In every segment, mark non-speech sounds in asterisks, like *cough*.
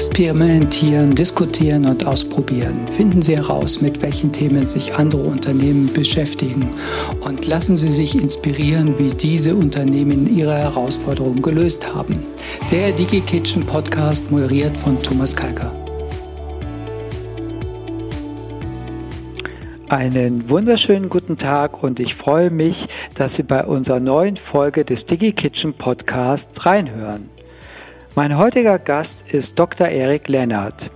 Experimentieren, diskutieren und ausprobieren. Finden Sie heraus, mit welchen Themen sich andere Unternehmen beschäftigen und lassen Sie sich inspirieren, wie diese Unternehmen ihre Herausforderungen gelöst haben. Der DigiKitchen Podcast moderiert von Thomas Kalker. Einen wunderschönen guten Tag und ich freue mich, dass Sie bei unserer neuen Folge des DigiKitchen Podcasts reinhören. Mein heutiger Gast ist Dr. Erik Lennart.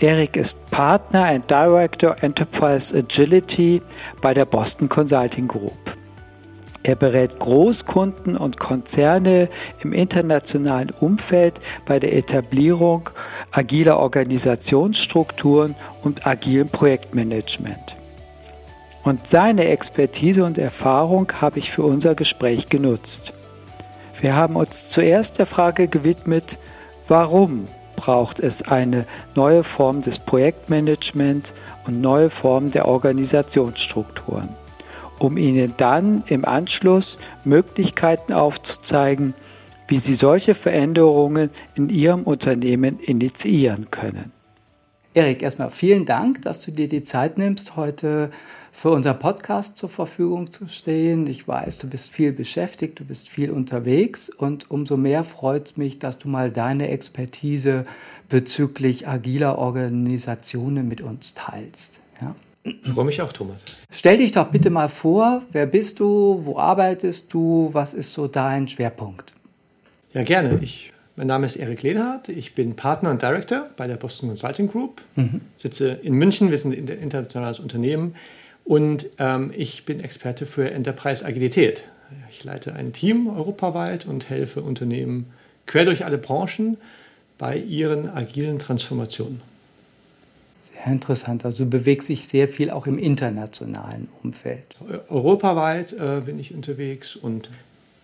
Erik ist Partner and Director Enterprise Agility bei der Boston Consulting Group. Er berät Großkunden und Konzerne im internationalen Umfeld bei der Etablierung agiler Organisationsstrukturen und agilem Projektmanagement. Und seine Expertise und Erfahrung habe ich für unser Gespräch genutzt. Wir haben uns zuerst der Frage gewidmet, warum braucht es eine neue Form des Projektmanagements und neue Formen der Organisationsstrukturen, um Ihnen dann im Anschluss Möglichkeiten aufzuzeigen, wie Sie solche Veränderungen in Ihrem Unternehmen initiieren können. Erik, erstmal vielen Dank, dass du dir die Zeit nimmst, heute für unser Podcast zur Verfügung zu stehen. Ich weiß, du bist viel beschäftigt, du bist viel unterwegs und umso mehr freut es mich, dass du mal deine Expertise bezüglich agiler Organisationen mit uns teilst. Ja? Ich freue mich auch, Thomas. Stell dich doch bitte mal vor, wer bist du, wo arbeitest du, was ist so dein Schwerpunkt? Ja, gerne. Ich, mein Name ist Erik Lehnhardt, ich bin Partner und Director bei der Boston Consulting Group, mhm. sitze in München, wir sind ein internationales Unternehmen. Und ähm, ich bin Experte für Enterprise Agilität. Ich leite ein Team europaweit und helfe Unternehmen quer durch alle Branchen bei ihren agilen Transformationen. Sehr interessant. Also du bewegst dich sehr viel auch im internationalen Umfeld. Europaweit äh, bin ich unterwegs und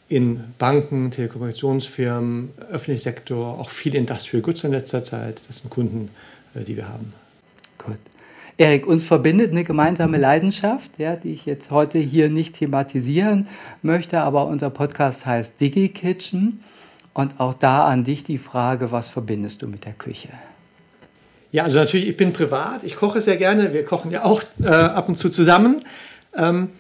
in Banken, Telekommunikationsfirmen, öffentlichen Sektor, auch viel Industrial Goods in letzter Zeit. Das sind Kunden, äh, die wir haben. Gut. Erik, uns verbindet eine gemeinsame Leidenschaft, ja, die ich jetzt heute hier nicht thematisieren möchte, aber unser Podcast heißt Digi Kitchen. Und auch da an dich die Frage, was verbindest du mit der Küche? Ja, also natürlich, ich bin privat, ich koche sehr gerne, wir kochen ja auch äh, ab und zu zusammen. Ähm,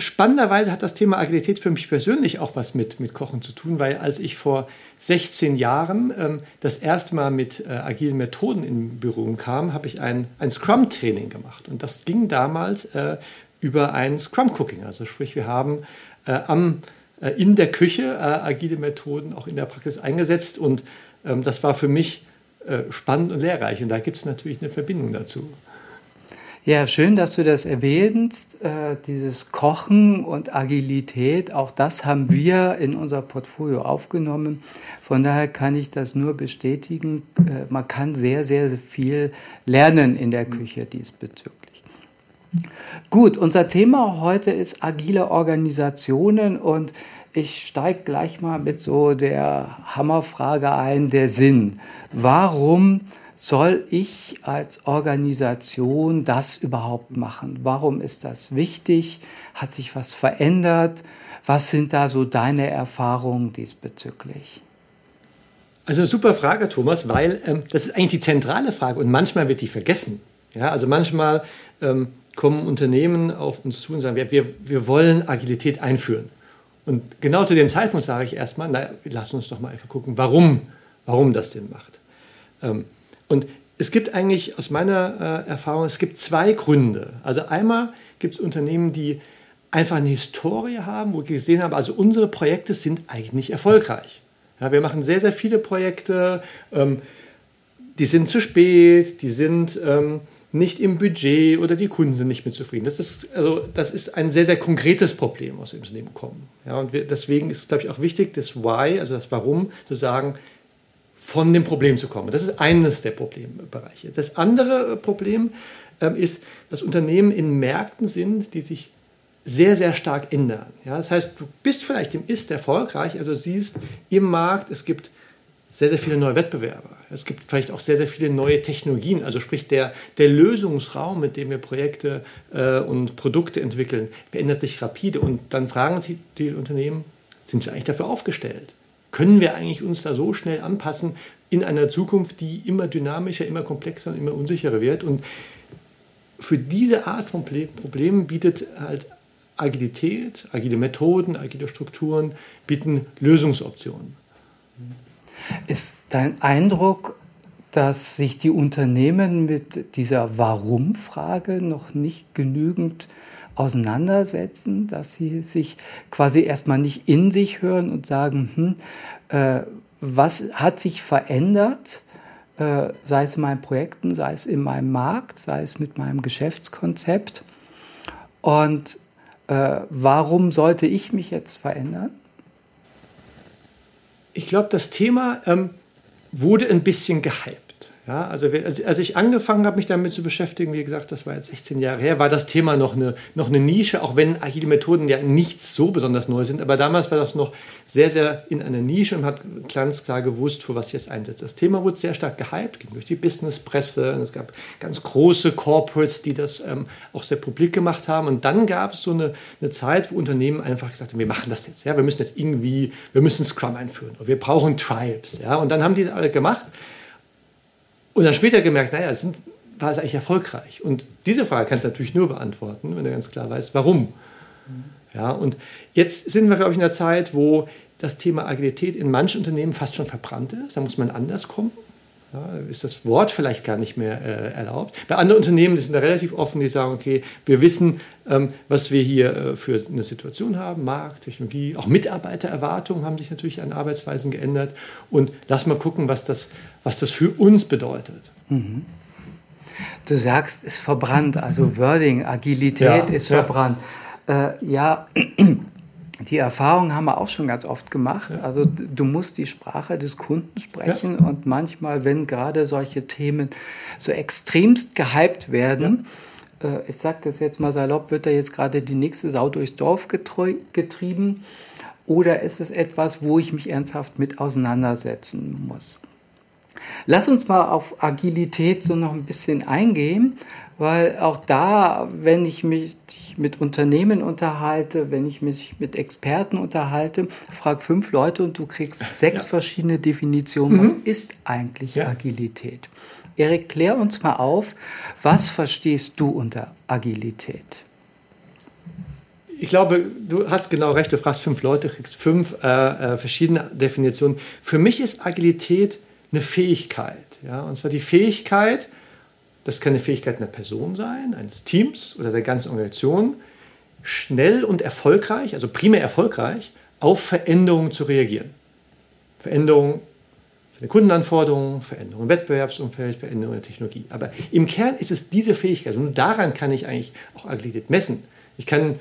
spannenderweise hat das Thema Agilität für mich persönlich auch was mit, mit Kochen zu tun, weil als ich vor 16 Jahren ähm, das erste Mal mit äh, agilen Methoden in Berührung kam, habe ich ein, ein Scrum-Training gemacht. Und das ging damals äh, über ein Scrum-Cooking. Also sprich, wir haben äh, am, äh, in der Küche äh, agile Methoden auch in der Praxis eingesetzt. Und ähm, das war für mich äh, spannend und lehrreich. Und da gibt es natürlich eine Verbindung dazu. Ja, schön, dass du das erwähnst, äh, dieses Kochen und Agilität. Auch das haben wir in unser Portfolio aufgenommen. Von daher kann ich das nur bestätigen. Äh, man kann sehr, sehr viel lernen in der Küche diesbezüglich. Gut, unser Thema heute ist agile Organisationen und ich steige gleich mal mit so der Hammerfrage ein, der Sinn. Warum soll ich als Organisation das überhaupt machen? Warum ist das wichtig? Hat sich was verändert? Was sind da so deine Erfahrungen diesbezüglich? Also eine super Frage, Thomas, weil ähm, das ist eigentlich die zentrale Frage und manchmal wird die vergessen. Ja, also manchmal ähm, kommen Unternehmen auf uns zu und sagen, wir, wir, wir wollen Agilität einführen. Und genau zu dem Zeitpunkt sage ich erstmal, na, lass uns doch mal einfach gucken, warum, warum das denn macht. Ähm, und es gibt eigentlich aus meiner äh, Erfahrung, es gibt zwei Gründe. Also einmal gibt es Unternehmen, die einfach eine Historie haben, wo ich gesehen habe, also unsere Projekte sind eigentlich erfolgreich. Ja, wir machen sehr, sehr viele Projekte, ähm, die sind zu spät, die sind ähm, nicht im Budget oder die Kunden sind nicht mit zufrieden. Das ist, also, das ist ein sehr, sehr konkretes Problem, aus dem Unternehmen kommen. Ja, und wir, deswegen ist, glaube ich, auch wichtig, das Why, also das Warum, zu sagen, von dem Problem zu kommen. Das ist eines der Problembereiche. Das andere Problem ähm, ist, dass Unternehmen in Märkten sind, die sich sehr, sehr stark ändern. Ja, das heißt, du bist vielleicht im Ist erfolgreich, also siehst im Markt, es gibt sehr, sehr viele neue Wettbewerber. Es gibt vielleicht auch sehr, sehr viele neue Technologien. Also sprich, der, der Lösungsraum, mit dem wir Projekte äh, und Produkte entwickeln, verändert sich rapide. Und dann fragen sich die Unternehmen, sind wir eigentlich dafür aufgestellt? Können wir eigentlich uns da so schnell anpassen? in einer Zukunft, die immer dynamischer, immer komplexer und immer unsicherer wird. Und für diese Art von Problemen bietet halt Agilität, agile Methoden, agile Strukturen bieten Lösungsoptionen. Ist dein Eindruck, dass sich die Unternehmen mit dieser Warum-Frage noch nicht genügend auseinandersetzen, dass sie sich quasi erstmal nicht in sich hören und sagen, hm, äh, was hat sich verändert, äh, sei es in meinen Projekten, sei es in meinem Markt, sei es mit meinem Geschäftskonzept und äh, warum sollte ich mich jetzt verändern? Ich glaube, das Thema ähm, wurde ein bisschen gehypt. Ja, also als ich angefangen habe, mich damit zu beschäftigen, wie gesagt, das war jetzt 16 Jahre her, war das Thema noch eine, noch eine Nische, auch wenn agile Methoden ja nicht so besonders neu sind. Aber damals war das noch sehr, sehr in einer Nische und hat ganz klar gewusst, für was ich jetzt einsetze. Das Thema wurde sehr stark gehypt, ging durch die Businesspresse. Und es gab ganz große Corporates, die das ähm, auch sehr publik gemacht haben. Und dann gab es so eine, eine Zeit, wo Unternehmen einfach gesagt haben, wir machen das jetzt. Ja? Wir müssen jetzt irgendwie, wir müssen Scrum einführen. Wir brauchen Tribes. Ja? Und dann haben die das alle gemacht. Und dann später gemerkt, naja, sind, war es eigentlich erfolgreich? Und diese Frage kannst du natürlich nur beantworten, wenn du ganz klar weißt, warum. Ja, und jetzt sind wir, glaube ich, in einer Zeit, wo das Thema Agilität in manchen Unternehmen fast schon verbrannt ist. Da muss man anders kommen. Ja, ist das Wort vielleicht gar nicht mehr äh, erlaubt. Bei anderen Unternehmen die sind da relativ offen, die sagen, okay, wir wissen, ähm, was wir hier äh, für eine Situation haben, Markt, Technologie, auch Mitarbeitererwartungen haben sich natürlich an Arbeitsweisen geändert und lass mal gucken, was das, was das für uns bedeutet. Mhm. Du sagst, es ist verbrannt, also Wording, Agilität ja, ist verbrannt. Ja, äh, ja die Erfahrung haben wir auch schon ganz oft gemacht. Ja. Also du musst die Sprache des Kunden sprechen ja. und manchmal, wenn gerade solche Themen so extremst gehypt werden, ja. äh, ich sage das jetzt mal salopp, wird da jetzt gerade die nächste Sau durchs Dorf getrieben oder ist es etwas, wo ich mich ernsthaft mit auseinandersetzen muss? Lass uns mal auf Agilität so noch ein bisschen eingehen, weil auch da, wenn ich mich mit Unternehmen unterhalte, wenn ich mich mit Experten unterhalte, frag fünf Leute und du kriegst sechs ja. verschiedene Definitionen. Mhm. Was ist eigentlich ja. Agilität? Erik, klär uns mal auf, was verstehst du unter Agilität? Ich glaube, du hast genau recht, du fragst fünf Leute, kriegst fünf äh, äh, verschiedene Definitionen. Für mich ist Agilität eine Fähigkeit. Ja? Und zwar die Fähigkeit, das kann eine Fähigkeit einer Person sein, eines Teams oder der ganzen Organisation, schnell und erfolgreich, also primär erfolgreich, auf Veränderungen zu reagieren. Veränderungen für die Kundenanforderungen, Veränderungen im Wettbewerbsumfeld, Veränderungen in der Technologie. Aber im Kern ist es diese Fähigkeit und daran kann ich eigentlich auch Agilität messen. Ich kann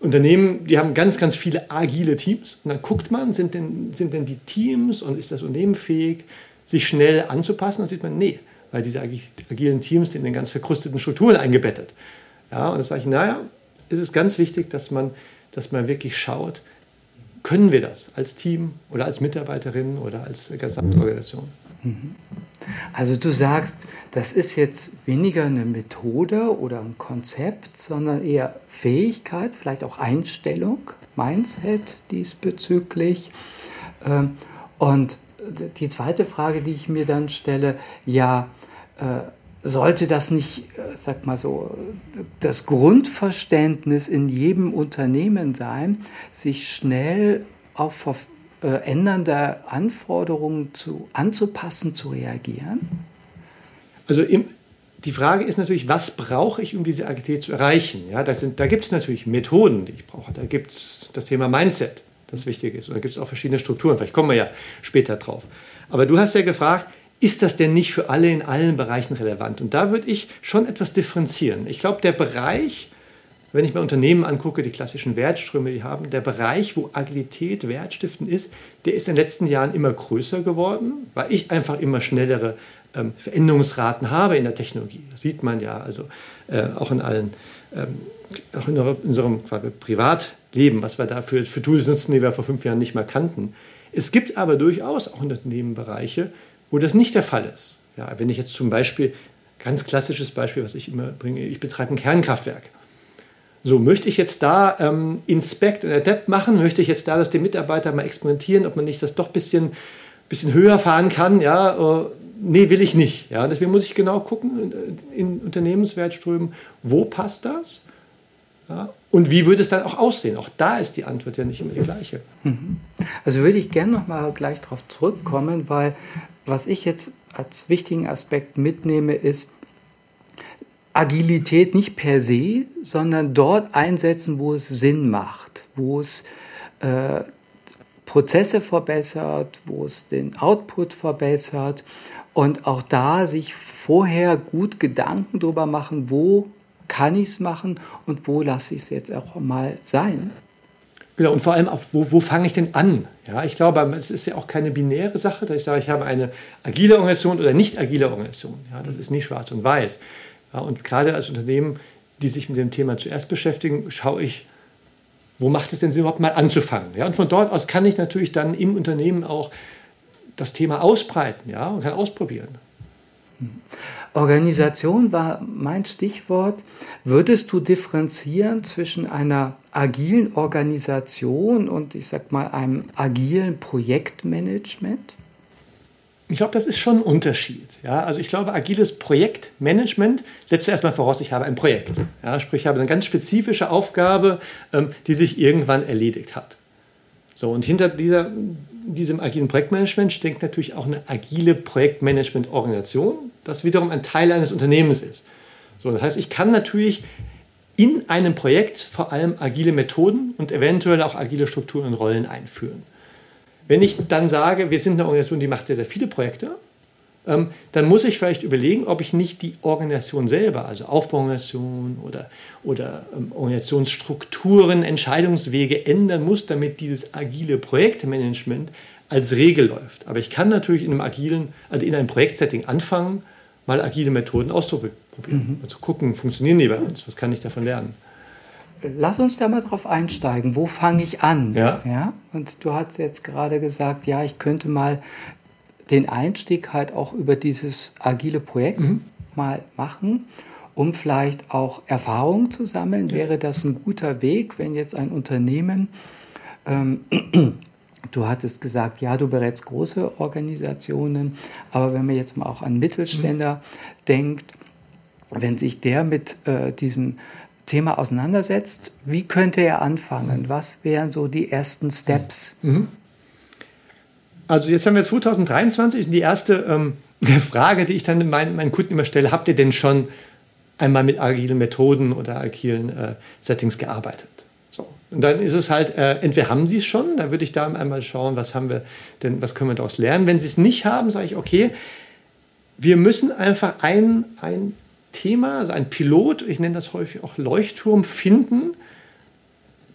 Unternehmen, die haben ganz, ganz viele agile Teams und dann guckt man, sind denn, sind denn die Teams und ist das Unternehmen fähig, sich schnell anzupassen? Dann sieht man, nee, weil diese agilen Teams sind in ganz verkrusteten Strukturen eingebettet. Ja, und da sage ich, naja, ist es ganz wichtig, dass man, dass man wirklich schaut, können wir das als Team oder als Mitarbeiterin oder als Gesamtorganisation? Mhm. Also du sagst, das ist jetzt weniger eine Methode oder ein Konzept, sondern eher Fähigkeit, vielleicht auch Einstellung, Mindset diesbezüglich. Ähm, und die zweite Frage, die ich mir dann stelle, ja, äh, sollte das nicht, äh, sag mal so, das Grundverständnis in jedem Unternehmen sein, sich schnell auf äh, ändernde Anforderungen zu, anzupassen, zu reagieren? Also im, die Frage ist natürlich, was brauche ich, um diese Agilität zu erreichen? Ja, das sind, da gibt es natürlich Methoden, die ich brauche. Da gibt es das Thema Mindset, das wichtig ist. Und da gibt es auch verschiedene Strukturen. Vielleicht kommen wir ja später drauf. Aber du hast ja gefragt, ist das denn nicht für alle in allen Bereichen relevant? Und da würde ich schon etwas differenzieren. Ich glaube, der Bereich, wenn ich mir Unternehmen angucke, die klassischen Wertströme, die haben, der Bereich, wo Agilität wertstiftend ist, der ist in den letzten Jahren immer größer geworden, weil ich einfach immer schnellere ähm, Veränderungsraten habe in der Technologie. Das sieht man ja also äh, auch in allen, ähm, auch in unserem Privatleben, was wir da für, für Tools nutzen, die wir vor fünf Jahren nicht mehr kannten. Es gibt aber durchaus auch Unternehmenbereiche, wo das nicht der Fall ist. Ja, wenn ich jetzt zum Beispiel, ganz klassisches Beispiel, was ich immer bringe, ich betreibe ein Kernkraftwerk. So, möchte ich jetzt da ähm, Inspect und Adapt machen? Möchte ich jetzt da, dass die Mitarbeiter mal experimentieren, ob man nicht das doch ein bisschen bisschen höher fahren kann, ja, äh, nee, will ich nicht. Ja, deswegen muss ich genau gucken in, Unternehmenswertströmen, wo passt das? Ja, und wie würde es dann auch aussehen? Auch da ist die Antwort ja nicht immer die gleiche. Mhm. Also würde ich gerne noch mal gleich darauf zurückkommen, weil was ich jetzt als wichtigen Aspekt mitnehme, ist Agilität nicht per se, sondern dort einsetzen, wo es Sinn macht, wo es äh, Prozesse verbessert, wo es den Output verbessert und auch da sich vorher gut Gedanken darüber machen, wo kann ich es machen und wo lasse ich es jetzt auch mal sein. Genau, und vor allem auch, wo, wo fange ich denn an? Ja, ich glaube, es ist ja auch keine binäre Sache, dass ich sage, ich habe eine agile Organisation oder nicht agile Organisation. Ja, das ist nicht schwarz und weiß. Ja, und gerade als Unternehmen, die sich mit dem Thema zuerst beschäftigen, schaue ich, wo macht es denn Sinn, überhaupt mal anzufangen? Ja, und von dort aus kann ich natürlich dann im Unternehmen auch das Thema ausbreiten ja, und kann ausprobieren. Organisation war mein Stichwort. Würdest du differenzieren zwischen einer agilen Organisation und ich sag mal einem agilen Projektmanagement? Ich glaube, das ist schon ein Unterschied. Ja? Also ich glaube, agiles Projektmanagement setzt erstmal voraus, ich habe ein Projekt. Ja? Sprich, ich habe eine ganz spezifische Aufgabe, ähm, die sich irgendwann erledigt hat. So, und hinter dieser, diesem agilen Projektmanagement steckt natürlich auch eine agile Projektmanagement-Organisation, das wiederum ein Teil eines Unternehmens ist. So, das heißt, ich kann natürlich in einem Projekt vor allem agile Methoden und eventuell auch agile Strukturen und Rollen einführen. Wenn ich dann sage, wir sind eine Organisation, die macht sehr, sehr viele Projekte, ähm, dann muss ich vielleicht überlegen, ob ich nicht die Organisation selber, also Aufbauorganisation oder, oder ähm, Organisationsstrukturen, Entscheidungswege ändern muss, damit dieses agile Projektmanagement als Regel läuft. Aber ich kann natürlich in einem agilen, also in einem Projektsetting anfangen, mal agile Methoden auszuprobieren. Mhm. Also gucken, funktionieren die bei uns, was kann ich davon lernen? Lass uns da mal drauf einsteigen. Wo fange ich an? Ja. ja. Und du hast jetzt gerade gesagt, ja, ich könnte mal den Einstieg halt auch über dieses agile Projekt mhm. mal machen, um vielleicht auch Erfahrungen zu sammeln. Ja. Wäre das ein guter Weg, wenn jetzt ein Unternehmen, ähm, *clears throat* du hattest gesagt, ja, du berätst große Organisationen, aber wenn man jetzt mal auch an Mittelständler mhm. denkt, wenn sich der mit äh, diesem Thema auseinandersetzt, wie könnte er anfangen? Was wären so die ersten Steps? Mhm. Also jetzt haben wir 2023 und die erste ähm, *laughs* Frage, die ich dann meinen, meinen Kunden immer stelle, habt ihr denn schon einmal mit agilen Methoden oder agilen äh, Settings gearbeitet? So. Und dann ist es halt, äh, entweder haben sie es schon, da würde ich da einmal schauen, was haben wir denn, was können wir daraus lernen. Wenn sie es nicht haben, sage ich, okay, wir müssen einfach ein, ein Thema, also ein Pilot, ich nenne das häufig auch Leuchtturm, finden,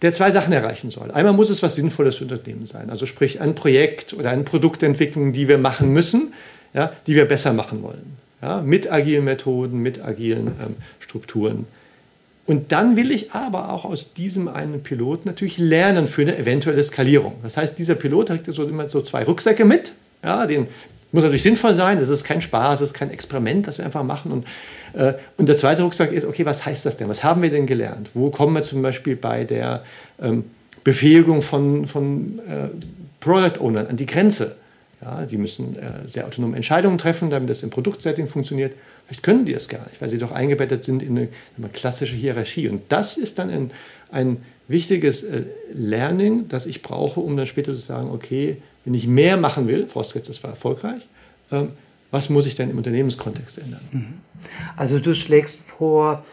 der zwei Sachen erreichen soll. Einmal muss es was Sinnvolles für Unternehmen sein, also sprich ein Projekt oder eine Produktentwicklung, die wir machen müssen, ja, die wir besser machen wollen, ja, mit agilen Methoden, mit agilen ähm, Strukturen. Und dann will ich aber auch aus diesem einen Pilot natürlich lernen für eine eventuelle Skalierung. Das heißt, dieser Pilot hat so immer so zwei Rucksäcke mit. Ja, den muss natürlich sinnvoll sein, das ist kein Spaß, das ist kein Experiment, das wir einfach machen. Und, äh, und der zweite Rucksack ist, okay, was heißt das denn? Was haben wir denn gelernt? Wo kommen wir zum Beispiel bei der ähm, Befähigung von, von äh, Product Ownern an die Grenze? Ja, die müssen äh, sehr autonome Entscheidungen treffen, damit das im Produktsetting funktioniert. Vielleicht können die das gar nicht, weil sie doch eingebettet sind in eine, eine klassische Hierarchie. Und das ist dann ein, ein wichtiges äh, Learning, das ich brauche, um dann später zu sagen, okay, wenn ich mehr machen will, vorausgesetzt, das war erfolgreich, ähm, was muss ich denn im Unternehmenskontext ändern? Mhm. Also du schlägst vor,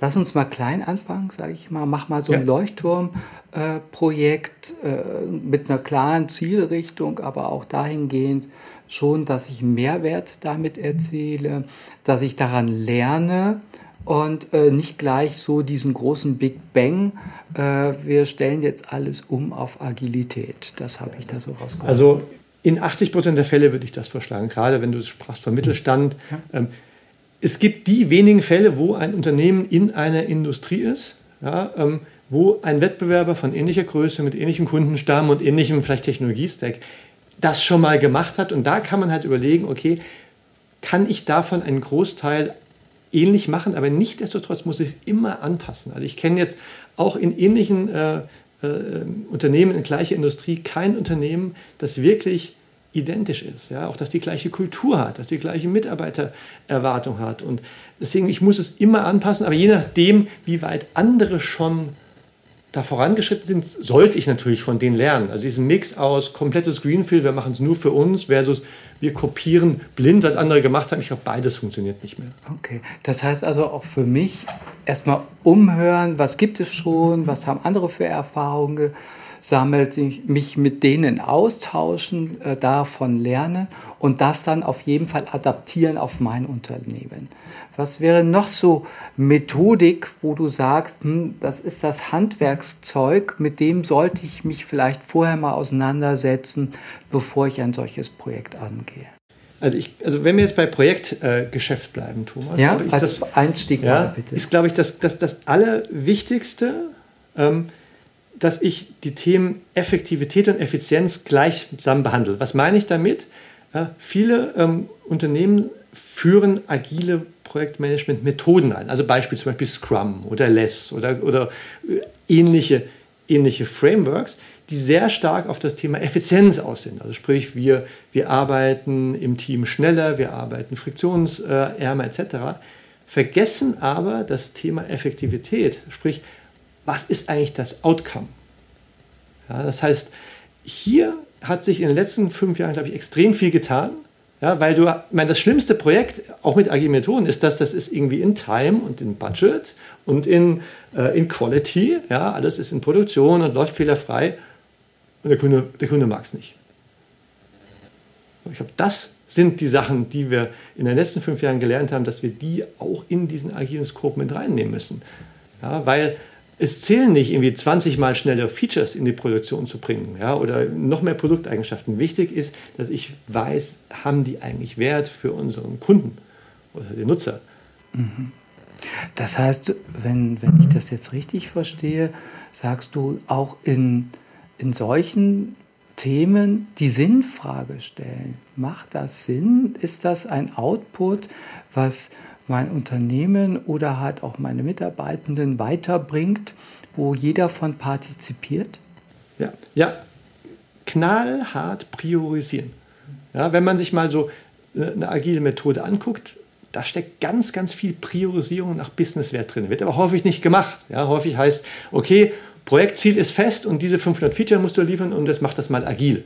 lass uns mal klein anfangen, sage ich mal, mach mal so ein Leuchtturmprojekt äh, äh, mit einer klaren Zielrichtung, aber auch dahingehend schon, dass ich Mehrwert damit erziele, dass ich daran lerne und äh, nicht gleich so diesen großen Big Bang. Äh, wir stellen jetzt alles um auf Agilität. Das habe ich da so rausgeholt. Also in 80 Prozent der Fälle würde ich das vorschlagen, gerade wenn du sprachst von Mittelstand. Ja. Ähm, es gibt die wenigen Fälle, wo ein Unternehmen in einer Industrie ist, ja, ähm, wo ein Wettbewerber von ähnlicher Größe, mit ähnlichem Kundenstamm und ähnlichem vielleicht Technologiestack das schon mal gemacht hat. Und da kann man halt überlegen, okay, kann ich davon einen Großteil ähnlich machen, aber nichtsdestotrotz muss ich es immer anpassen. Also ich kenne jetzt auch in ähnlichen äh, äh, Unternehmen in gleicher Industrie kein Unternehmen, das wirklich identisch ist, ja, auch dass die gleiche Kultur hat, dass die gleiche Mitarbeitererwartung hat und deswegen ich muss es immer anpassen, aber je nachdem, wie weit andere schon da vorangeschritten sind, sollte ich natürlich von denen lernen. Also diesen Mix aus komplettes Greenfield, wir machen es nur für uns, versus wir kopieren blind, was andere gemacht haben. Ich glaube, beides funktioniert nicht mehr. Okay, das heißt also auch für mich erstmal umhören, was gibt es schon, was haben andere für Erfahrungen sammelt, mich mit denen austauschen, äh, davon lernen und das dann auf jeden Fall adaptieren auf mein Unternehmen. Was wäre noch so Methodik, wo du sagst, hm, das ist das Handwerkszeug, mit dem sollte ich mich vielleicht vorher mal auseinandersetzen, bevor ich ein solches Projekt angehe? Also, ich, also wenn wir jetzt bei Projektgeschäft äh, bleiben, Thomas, ja, ich, als das, Einstieg ja, mal, bitte. ist, glaube ich, das, das, das Allerwichtigste, ähm, dass ich die Themen Effektivität und Effizienz gleichsam behandle. Was meine ich damit? Ja, viele ähm, Unternehmen führen agile Projektmanagement-Methoden ein. Also Beispiel zum Beispiel Scrum oder Less oder, oder äh, ähnliche, ähnliche Frameworks, die sehr stark auf das Thema Effizienz aus sind. Also sprich, wir, wir arbeiten im Team schneller, wir arbeiten friktionsärmer etc. Vergessen aber das Thema Effektivität, sprich, was ist eigentlich das Outcome? Ja, das heißt, hier hat sich in den letzten fünf Jahren, glaube ich, extrem viel getan. Ja, weil du, meine, das schlimmste Projekt, auch mit agilen Methoden, ist, dass das ist irgendwie in Time und in Budget und in, äh, in Quality. Ja, alles ist in Produktion und läuft fehlerfrei. Und der Kunde, der Kunde mag es nicht. Ich glaube, das sind die Sachen, die wir in den letzten fünf Jahren gelernt haben, dass wir die auch in diesen agilen Scope mit reinnehmen müssen. Ja, weil es zählen nicht irgendwie 20 mal schneller Features in die Produktion zu bringen ja, oder noch mehr Produkteigenschaften. Wichtig ist, dass ich weiß, haben die eigentlich Wert für unseren Kunden oder den Nutzer. Mhm. Das heißt, wenn, wenn ich das jetzt richtig verstehe, sagst du auch in, in solchen Themen die Sinnfrage stellen. Macht das Sinn? Ist das ein Output, was mein Unternehmen oder halt auch meine Mitarbeitenden weiterbringt, wo jeder von partizipiert? Ja, ja knallhart priorisieren. Ja, wenn man sich mal so äh, eine agile Methode anguckt, da steckt ganz, ganz viel Priorisierung nach Businesswert drin. Wird aber häufig nicht gemacht. Ja, häufig heißt, okay, Projektziel ist fest und diese 500 Feature musst du liefern und jetzt mach das mal agil.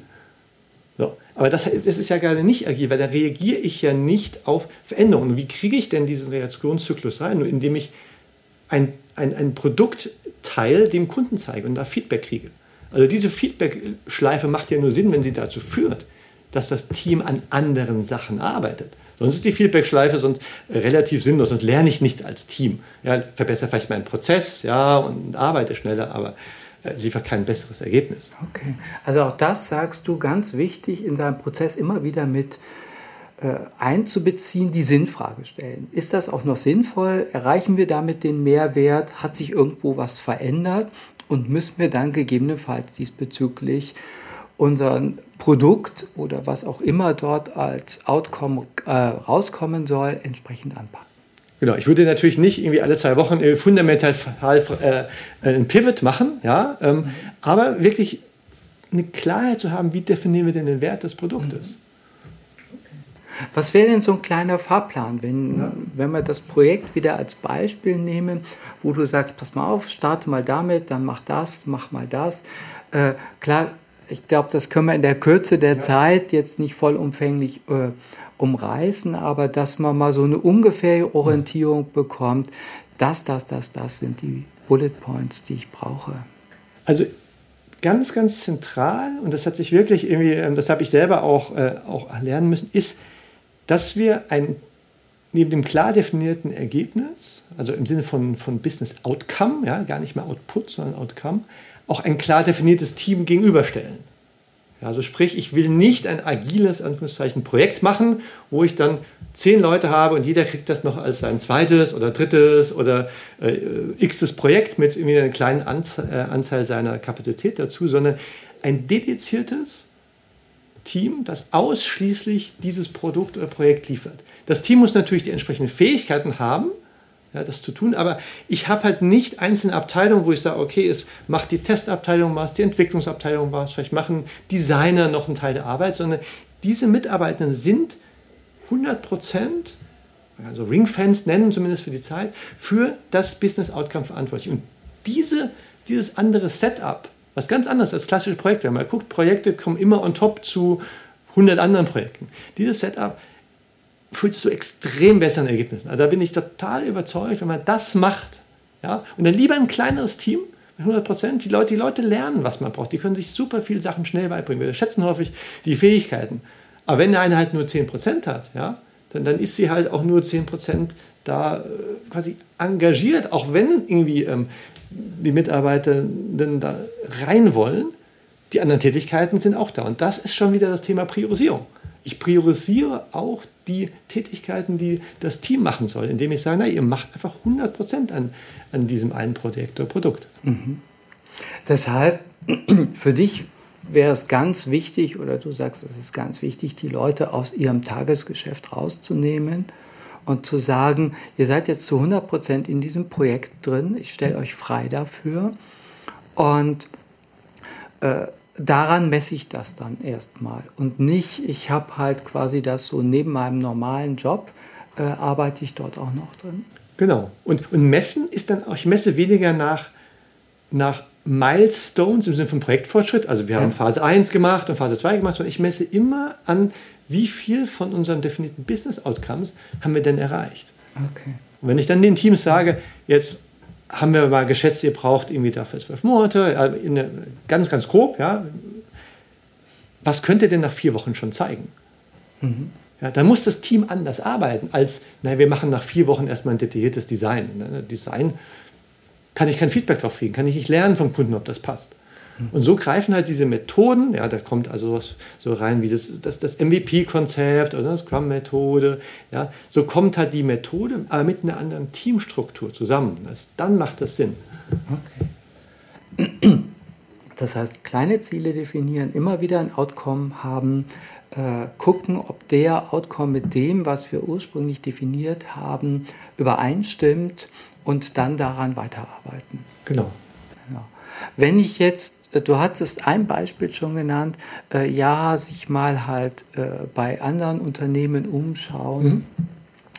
So. Aber das, das, ist ja gerade nicht agil, weil da reagiere ich ja nicht auf Veränderungen. Wie kriege ich denn diesen Reaktionszyklus rein? Nur indem ich ein, ein, ein Produktteil dem Kunden zeige und da Feedback kriege. Also diese Feedback-Schleife macht ja nur Sinn, wenn sie dazu führt, dass das Team an anderen Sachen arbeitet. Sonst ist die Feedback-Schleife sonst relativ sinnlos, sonst lerne ich nichts als Team. Ja, verbessere vielleicht meinen Prozess ja, und arbeite schneller, aber liefert kein besseres Ergebnis. Okay, also auch das sagst du ganz wichtig in seinem Prozess immer wieder mit äh, einzubeziehen, die Sinnfrage stellen. Ist das auch noch sinnvoll? Erreichen wir damit den Mehrwert? Hat sich irgendwo was verändert? Und müssen wir dann gegebenenfalls diesbezüglich unser Produkt oder was auch immer dort als Outcome äh, rauskommen soll, entsprechend anpassen? Genau, ich würde natürlich nicht irgendwie alle zwei Wochen äh, fundamental äh, ein Pivot machen, ja, ähm, mhm. aber wirklich eine Klarheit zu haben, wie definieren wir denn den Wert des Produktes. Was wäre denn so ein kleiner Fahrplan, wenn, ja. wenn wir das Projekt wieder als Beispiel nehmen, wo du sagst, pass mal auf, starte mal damit, dann mach das, mach mal das. Äh, klar, ich glaube, das können wir in der Kürze der ja. Zeit jetzt nicht vollumfänglich äh, umreißen, aber dass man mal so eine ungefähre Orientierung bekommt, das, das, das, das sind die Bullet Points, die ich brauche. Also ganz, ganz zentral, und das hat sich wirklich irgendwie, ähm, das habe ich selber auch, äh, auch lernen müssen, ist, dass wir ein, neben dem klar definierten Ergebnis, also im Sinne von, von Business Outcome, ja, gar nicht mehr Output, sondern Outcome, auch ein klar definiertes Team gegenüberstellen. Also sprich, ich will nicht ein agiles Anführungszeichen Projekt machen, wo ich dann zehn Leute habe und jeder kriegt das noch als sein zweites oder drittes oder äh, xtes Projekt mit irgendwie einer kleinen Anzahl, äh, Anzahl seiner Kapazität dazu, sondern ein dediziertes Team, das ausschließlich dieses Produkt oder Projekt liefert. Das Team muss natürlich die entsprechenden Fähigkeiten haben, ja, das zu tun. Aber ich habe halt nicht einzelne Abteilungen, wo ich sage, okay, es macht die Testabteilung was, die Entwicklungsabteilung was, vielleicht machen Designer noch einen Teil der Arbeit, sondern diese Mitarbeitenden sind 100 Prozent, also Ringfans nennen zumindest für die Zeit, für das Business Outcome verantwortlich. Und diese, dieses andere Setup, was ganz anderes als klassische Projekte, wenn man guckt, Projekte kommen immer on top zu 100 anderen Projekten. Dieses Setup führt zu extrem besseren Ergebnissen. Also da bin ich total überzeugt, wenn man das macht. Ja? Und dann lieber ein kleineres Team, 100 Prozent. Die Leute, die Leute lernen, was man braucht. Die können sich super viele Sachen schnell beibringen. Wir schätzen häufig die Fähigkeiten. Aber wenn eine halt nur 10 Prozent hat, ja, dann, dann ist sie halt auch nur 10 Prozent da äh, quasi engagiert, auch wenn irgendwie ähm, die Mitarbeiter da rein wollen. Die anderen Tätigkeiten sind auch da. Und das ist schon wieder das Thema Priorisierung. Ich priorisiere auch die Tätigkeiten, die das Team machen soll, indem ich sage, na, ihr macht einfach 100 Prozent an, an diesem einen Projekt oder Produkt. Mhm. Das heißt, *clears throat* für dich wäre es ganz wichtig, oder du sagst, es ist ganz wichtig, die Leute aus ihrem Tagesgeschäft rauszunehmen und zu sagen, ihr seid jetzt zu 100 Prozent in diesem Projekt drin, ich stelle euch frei dafür und äh, daran messe ich das dann erstmal und nicht, ich habe halt quasi das so neben meinem normalen Job, äh, arbeite ich dort auch noch drin. Genau. Und, und messen ist dann auch, ich messe weniger nach, nach Milestones im Sinne von Projektfortschritt. Also wir haben Phase 1 gemacht und Phase 2 gemacht, sondern ich messe immer an, wie viel von unseren definierten Business Outcomes haben wir denn erreicht. Okay. Und wenn ich dann den Teams sage, jetzt haben wir mal geschätzt, ihr braucht irgendwie dafür zwölf Monate, eine, ganz, ganz grob, ja. Was könnt ihr denn nach vier Wochen schon zeigen? Mhm. Ja, dann muss das Team anders arbeiten, als, naja, wir machen nach vier Wochen erstmal ein detailliertes Design. Ne, Design kann ich kein Feedback drauf kriegen, kann ich nicht lernen vom Kunden, ob das passt. Und so greifen halt diese Methoden, ja, da kommt also was so rein wie das, das, das MVP-Konzept oder das Scrum-Methode, ja, so kommt halt die Methode, aber mit einer anderen Teamstruktur zusammen. Das, dann macht das Sinn. Okay. Das heißt, kleine Ziele definieren, immer wieder ein Outcome haben, äh, gucken, ob der Outcome mit dem, was wir ursprünglich definiert haben, übereinstimmt und dann daran weiterarbeiten. Genau. genau. Wenn ich jetzt du hattest ein Beispiel schon genannt, äh, ja, sich mal halt äh, bei anderen Unternehmen umschauen. Mhm.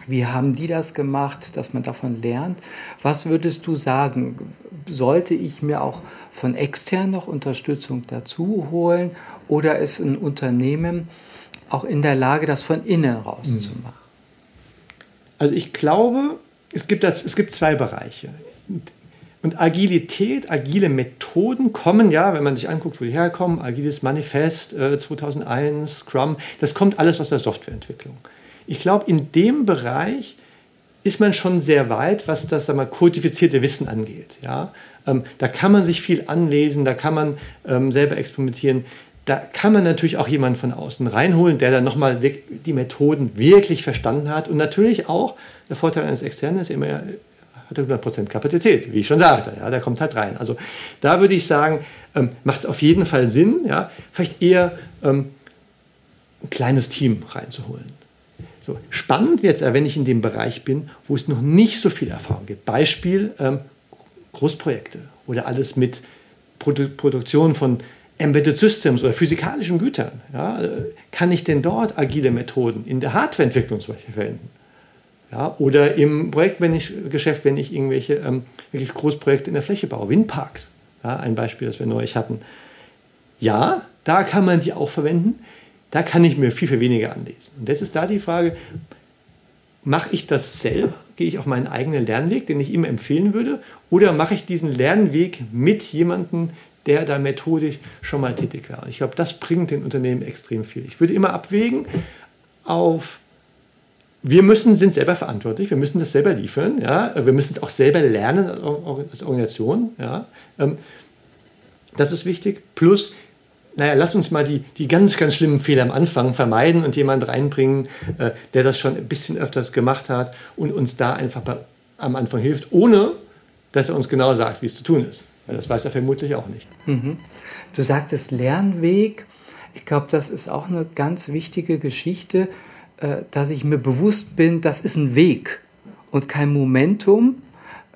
Wie haben die das gemacht, dass man davon lernt? Was würdest du sagen? Sollte ich mir auch von extern noch Unterstützung dazu holen oder ist ein Unternehmen auch in der Lage, das von innen rauszumachen? Also ich glaube, es gibt, das, es gibt zwei Bereiche. Und Agilität, agile Methoden kommen ja, wenn man sich anguckt, wo die herkommen, Agiles Manifest äh, 2001, Scrum, das kommt alles aus der Softwareentwicklung. Ich glaube, in dem Bereich ist man schon sehr weit, was das wir, kodifizierte Wissen angeht. Ja? Ähm, da kann man sich viel anlesen, da kann man ähm, selber experimentieren. Da kann man natürlich auch jemanden von außen reinholen, der dann nochmal die Methoden wirklich verstanden hat. Und natürlich auch, der Vorteil eines Externen ist immer, hat er 100% Kapazität, wie ich schon sagte. Ja, der kommt halt rein. Also da würde ich sagen, ähm, macht es auf jeden Fall Sinn, ja, vielleicht eher ähm, ein kleines Team reinzuholen. So, spannend wird es, wenn ich in dem Bereich bin, wo es noch nicht so viel Erfahrung gibt. Beispiel ähm, Großprojekte oder alles mit Produ Produktion von Embedded Systems oder physikalischen Gütern. Ja, äh, kann ich denn dort agile Methoden in der Hardwareentwicklung zum Beispiel verwenden? Ja, oder im Projektgeschäft, wenn ich irgendwelche ähm, wirklich Großprojekte in der Fläche baue, Windparks, ja, ein Beispiel, das wir neulich hatten. Ja, da kann man die auch verwenden. Da kann ich mir viel, viel weniger anlesen. Und jetzt ist da die Frage, mache ich das selber? Gehe ich auf meinen eigenen Lernweg, den ich immer empfehlen würde? Oder mache ich diesen Lernweg mit jemandem, der da methodisch schon mal tätig war? Ich glaube, das bringt den Unternehmen extrem viel. Ich würde immer abwägen auf wir müssen, sind selber verantwortlich, wir müssen das selber liefern, ja? wir müssen es auch selber lernen als Organisation. Ja? Ähm, das ist wichtig. Plus, naja, lass uns mal die, die ganz, ganz schlimmen Fehler am Anfang vermeiden und jemanden reinbringen, äh, der das schon ein bisschen öfters gemacht hat und uns da einfach am Anfang hilft, ohne dass er uns genau sagt, wie es zu tun ist. Das weiß er vermutlich auch nicht. Mhm. Du sagtest Lernweg. Ich glaube, das ist auch eine ganz wichtige Geschichte. Äh, dass ich mir bewusst bin, das ist ein Weg und kein Momentum.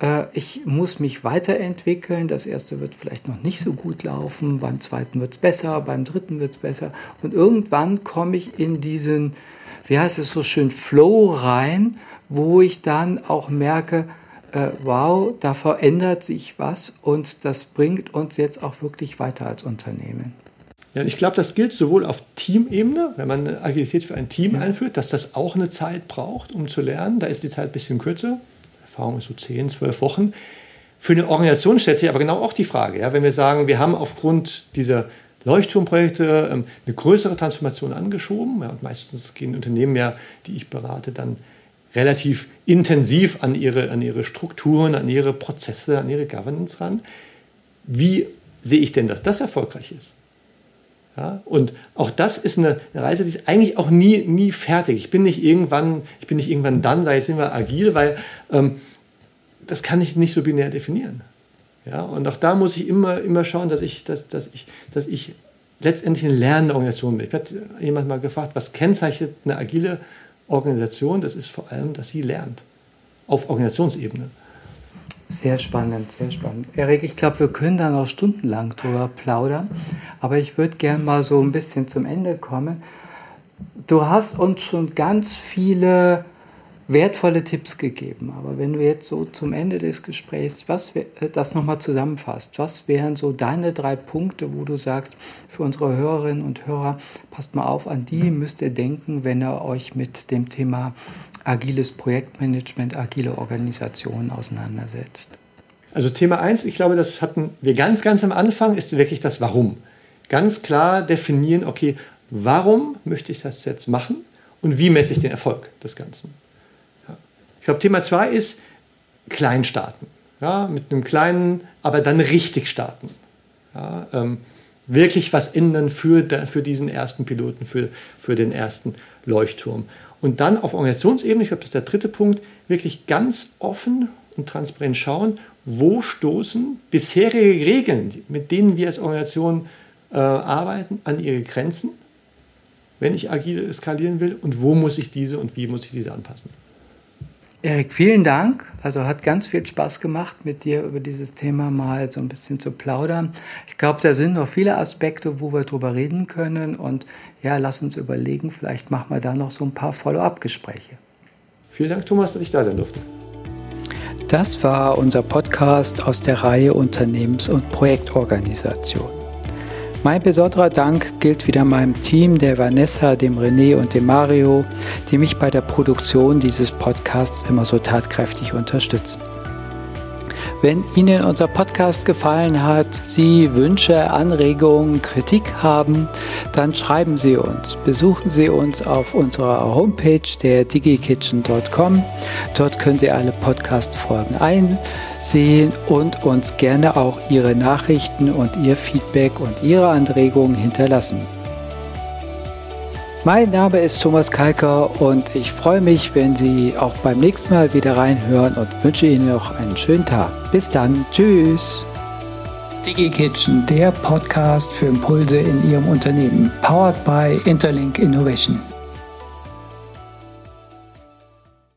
Äh, ich muss mich weiterentwickeln. Das erste wird vielleicht noch nicht so gut laufen, beim zweiten wird es besser, beim dritten wird es besser. Und irgendwann komme ich in diesen, wie heißt es so schön, Flow rein, wo ich dann auch merke, äh, wow, da verändert sich was und das bringt uns jetzt auch wirklich weiter als Unternehmen. Ja, ich glaube, das gilt sowohl auf Teamebene, wenn man Agilität für ein Team ja. einführt, dass das auch eine Zeit braucht, um zu lernen. Da ist die Zeit ein bisschen kürzer. Erfahrung ist so 10, 12 Wochen. Für eine Organisation stellt sich aber genau auch die Frage, ja, wenn wir sagen, wir haben aufgrund dieser Leuchtturmprojekte ähm, eine größere Transformation angeschoben. Ja, und meistens gehen Unternehmen ja, die ich berate, dann relativ intensiv an ihre, an ihre Strukturen, an ihre Prozesse, an ihre Governance ran. Wie sehe ich denn, dass das erfolgreich ist? Ja, und auch das ist eine, Reise, die ist eigentlich auch nie, nie fertig. Ich bin nicht irgendwann, ich bin nicht irgendwann dann, sage ich wir agil, weil ähm, das kann ich nicht so binär definieren. Ja, und auch da muss ich immer, immer schauen, dass ich, dass, dass ich, dass ich letztendlich eine lernende Organisation bin. Ich habe jemand mal gefragt, was kennzeichnet eine agile Organisation? Das ist vor allem, dass sie lernt. Auf Organisationsebene. Sehr spannend, sehr spannend. Erik, ich glaube, wir können da noch stundenlang drüber plaudern, aber ich würde gerne mal so ein bisschen zum Ende kommen. Du hast uns schon ganz viele wertvolle Tipps gegeben, aber wenn du jetzt so zum Ende des Gesprächs was, äh, das nochmal zusammenfasst, was wären so deine drei Punkte, wo du sagst, für unsere Hörerinnen und Hörer, passt mal auf, an die müsst ihr denken, wenn ihr euch mit dem Thema agiles Projektmanagement, agile Organisationen auseinandersetzt? Also Thema 1, ich glaube, das hatten wir ganz, ganz am Anfang, ist wirklich das Warum. Ganz klar definieren, okay, warum möchte ich das jetzt machen und wie messe ich den Erfolg des Ganzen. Ja. Ich glaube, Thema 2 ist klein starten. Ja, mit einem kleinen, aber dann richtig starten. Ja, ähm, wirklich was ändern für, für diesen ersten Piloten, für, für den ersten Leuchtturm. Und dann auf Organisationsebene, ich glaube, das ist der dritte Punkt, wirklich ganz offen und transparent schauen, wo stoßen bisherige Regeln, mit denen wir als Organisation äh, arbeiten, an ihre Grenzen, wenn ich agil skalieren will und wo muss ich diese und wie muss ich diese anpassen. Erik, vielen Dank. Also hat ganz viel Spaß gemacht, mit dir über dieses Thema mal so ein bisschen zu plaudern. Ich glaube, da sind noch viele Aspekte, wo wir drüber reden können. Und ja, lass uns überlegen, vielleicht machen wir da noch so ein paar Follow-up-Gespräche. Vielen Dank, Thomas, dass ich da sein durfte. Das war unser Podcast aus der Reihe Unternehmens- und Projektorganisation. Mein besonderer Dank gilt wieder meinem Team, der Vanessa, dem René und dem Mario, die mich bei der Produktion dieses Podcasts immer so tatkräftig unterstützen. Wenn Ihnen unser Podcast gefallen hat, Sie Wünsche, Anregungen, Kritik haben, dann schreiben Sie uns. Besuchen Sie uns auf unserer Homepage der digikitchen.com. Dort können Sie alle Podcast-Folgen einsehen und uns gerne auch Ihre Nachrichten und Ihr Feedback und Ihre Anregungen hinterlassen. Mein Name ist Thomas Kalker und ich freue mich, wenn Sie auch beim nächsten Mal wieder reinhören und wünsche Ihnen noch einen schönen Tag. Bis dann. Tschüss. DigiKitchen, der Podcast für Impulse in Ihrem Unternehmen. Powered by Interlink Innovation.